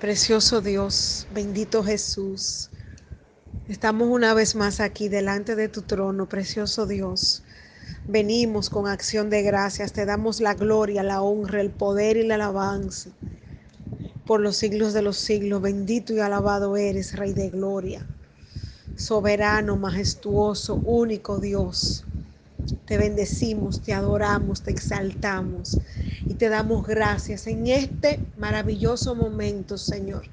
Precioso Dios, bendito Jesús. Estamos una vez más aquí delante de tu trono, precioso Dios. Venimos con acción de gracias, te damos la gloria, la honra, el poder y la alabanza. Por los siglos de los siglos, bendito y alabado eres, Rey de Gloria. Soberano, majestuoso, único Dios. Te bendecimos, te adoramos, te exaltamos y te damos gracias en este maravilloso momento, Señor.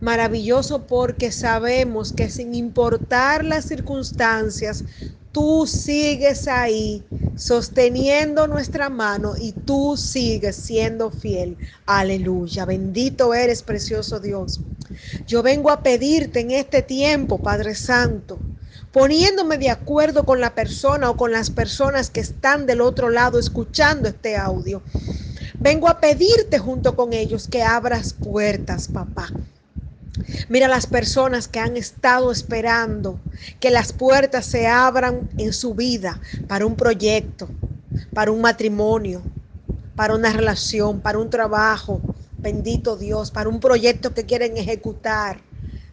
Maravilloso porque sabemos que sin importar las circunstancias, tú sigues ahí sosteniendo nuestra mano y tú sigues siendo fiel. Aleluya. Bendito eres, precioso Dios. Yo vengo a pedirte en este tiempo, Padre Santo, poniéndome de acuerdo con la persona o con las personas que están del otro lado escuchando este audio. Vengo a pedirte junto con ellos que abras puertas, papá. Mira las personas que han estado esperando que las puertas se abran en su vida para un proyecto, para un matrimonio, para una relación, para un trabajo, bendito Dios, para un proyecto que quieren ejecutar.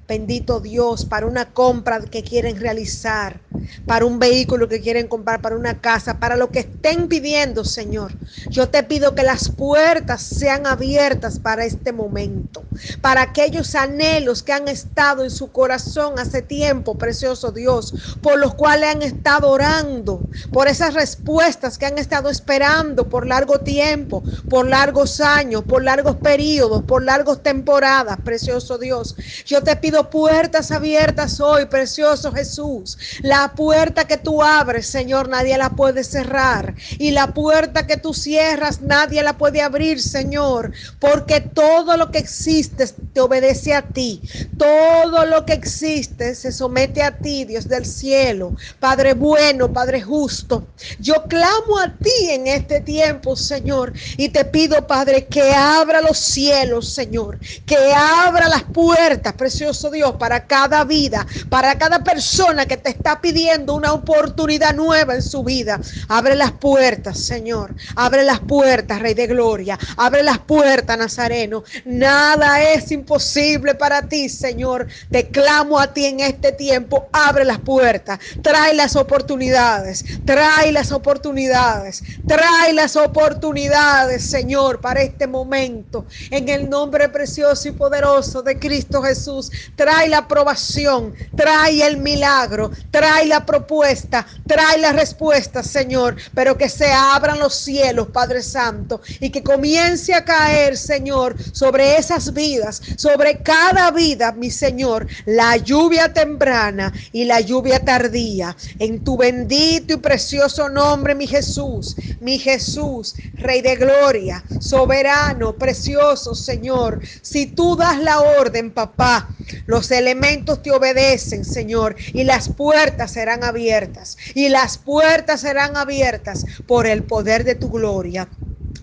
Bendito Dios, para una compra que quieren realizar, para un vehículo que quieren comprar, para una casa, para lo que estén pidiendo, Señor. Yo te pido que las puertas sean abiertas para este momento, para aquellos anhelos que han estado en su corazón hace tiempo, precioso Dios, por los cuales han estado orando, por esas respuestas que han estado esperando por largo tiempo, por largos años, por largos periodos, por largas temporadas, precioso Dios. Yo te pido puertas abiertas hoy, precioso Jesús. La puerta que tú abres, Señor, nadie la puede cerrar. Y la puerta que tú cierras, nadie la puede abrir, Señor. Porque todo lo que existe te obedece a ti. Todo lo que existe se somete a ti, Dios del cielo. Padre bueno, Padre justo. Yo clamo a ti en este tiempo, Señor. Y te pido, Padre, que abra los cielos, Señor. Que abra las puertas, precioso Dios, para cada vida, para cada persona que te está pidiendo una oportunidad nueva en su vida. Abre las puertas, Señor. Abre las puertas, Rey de Gloria. Abre las puertas, Nazareno. Nada es imposible para ti, Señor. Te clamo a ti en este tiempo. Abre las puertas. Trae las oportunidades. Trae las oportunidades. Trae las oportunidades, Señor, para este momento. En el nombre precioso y poderoso de Cristo Jesús trae la aprobación, trae el milagro, trae la propuesta, trae la respuesta, Señor, pero que se abran los cielos, Padre Santo, y que comience a caer, Señor, sobre esas vidas, sobre cada vida, mi Señor, la lluvia temprana y la lluvia tardía. En tu bendito y precioso nombre, mi Jesús, mi Jesús, Rey de Gloria, soberano, precioso, Señor. Si tú das la orden, papá, los elementos te obedecen, Señor, y las puertas serán abiertas. Y las puertas serán abiertas por el poder de tu gloria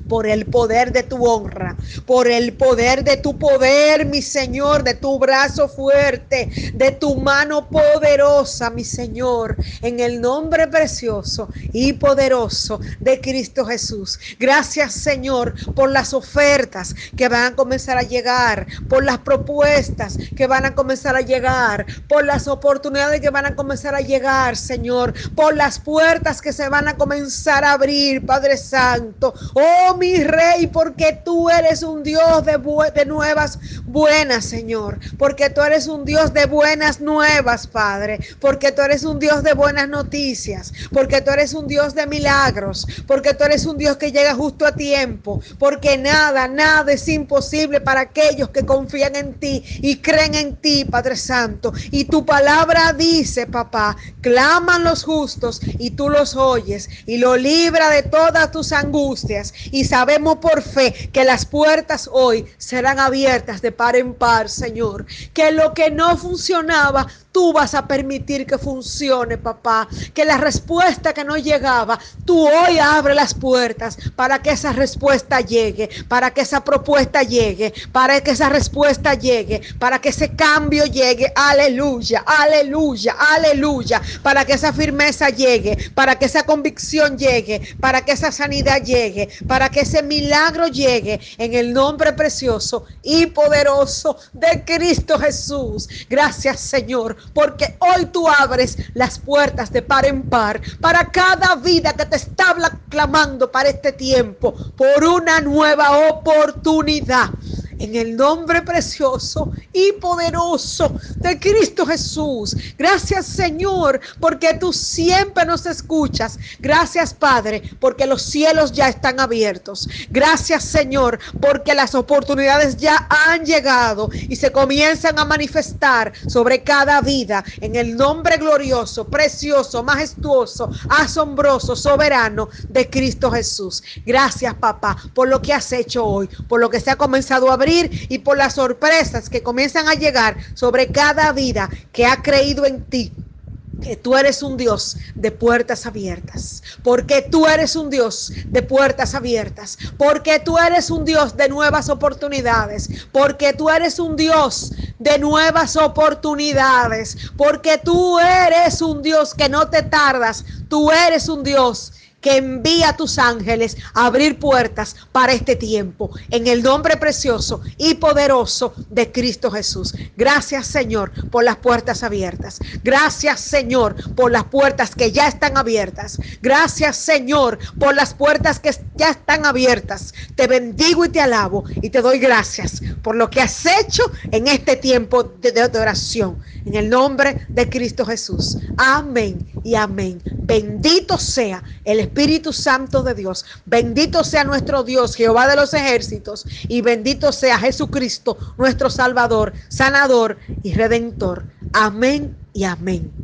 por el poder de tu honra, por el poder de tu poder, mi Señor, de tu brazo fuerte, de tu mano poderosa, mi Señor, en el nombre precioso y poderoso de Cristo Jesús. Gracias, Señor, por las ofertas que van a comenzar a llegar, por las propuestas que van a comenzar a llegar, por las oportunidades que van a comenzar a llegar, Señor, por las puertas que se van a comenzar a abrir, Padre Santo. Oh, mi rey, porque tú eres un Dios de, nuevas buenas, Señor. Porque tú eres un Dios de buenas nuevas, Padre. Porque tú eres un Dios de buenas noticias. Porque tú eres un Dios de milagros. Porque tú eres un Dios que llega justo a tiempo. Porque nada, nada es imposible para aquellos que confían en ti y creen en ti, Padre Santo. Y tu palabra dice, papá, claman los justos y tú los oyes y lo libra de todas tus angustias. Y sabemos por fe que las puertas hoy serán abiertas de par en par, Señor. Que lo que no funcionaba, tú vas a permitir que funcione, papá. Que la respuesta que no llegaba, tú hoy abre las puertas para que esa respuesta llegue, para que esa propuesta llegue, para que esa respuesta llegue, para que ese cambio llegue. Aleluya, aleluya, aleluya. Para que esa firmeza llegue, para que esa convicción llegue, para que esa sanidad llegue, para que ese milagro llegue en el nombre precioso y poderoso de Cristo Jesús. Gracias Señor, porque hoy tú abres las puertas de par en par para cada vida que te está clamando para este tiempo, por una nueva oportunidad en el nombre precioso y poderoso de Cristo Jesús. Gracias Señor, porque tú siempre nos escuchas. Gracias Padre, porque los cielos ya están abiertos. Gracias Señor, porque las oportunidades ya han llegado y se comienzan a manifestar sobre cada vida en el nombre glorioso, precioso, majestuoso, asombroso, soberano de Cristo Jesús. Gracias papá por lo que has hecho hoy, por lo que se ha comenzado a abrir y por las sorpresas que comienzan a llegar sobre cada vida que ha creído en ti que tú eres un Dios de puertas abiertas, porque tú eres un Dios de puertas abiertas, porque tú eres un Dios de nuevas oportunidades, porque tú eres un Dios de nuevas oportunidades, porque tú eres un Dios que no te tardas, tú eres un Dios que envía a tus ángeles a abrir puertas para este tiempo. En el nombre precioso y poderoso de Cristo Jesús. Gracias Señor por las puertas abiertas. Gracias Señor por las puertas que ya están abiertas. Gracias Señor por las puertas que ya están abiertas. Te bendigo y te alabo y te doy gracias por lo que has hecho en este tiempo de, de oración. En el nombre de Cristo Jesús. Amén y amén. Bendito sea el Espíritu Santo de Dios. Bendito sea nuestro Dios, Jehová de los ejércitos. Y bendito sea Jesucristo, nuestro Salvador, sanador y redentor. Amén y amén.